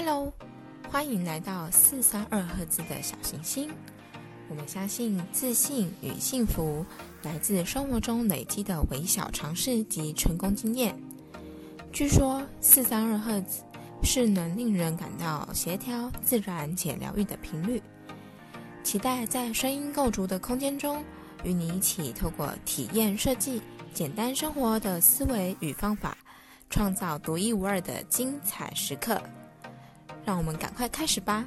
Hello，欢迎来到四三二赫兹的小行星。我们相信自信与幸福来自生活中累积的微小尝试及成功经验。据说四三二赫兹是能令人感到协调、自然且疗愈的频率。期待在声音构筑的空间中，与你一起透过体验设计、简单生活的思维与方法，创造独一无二的精彩时刻。让我们赶快开始吧！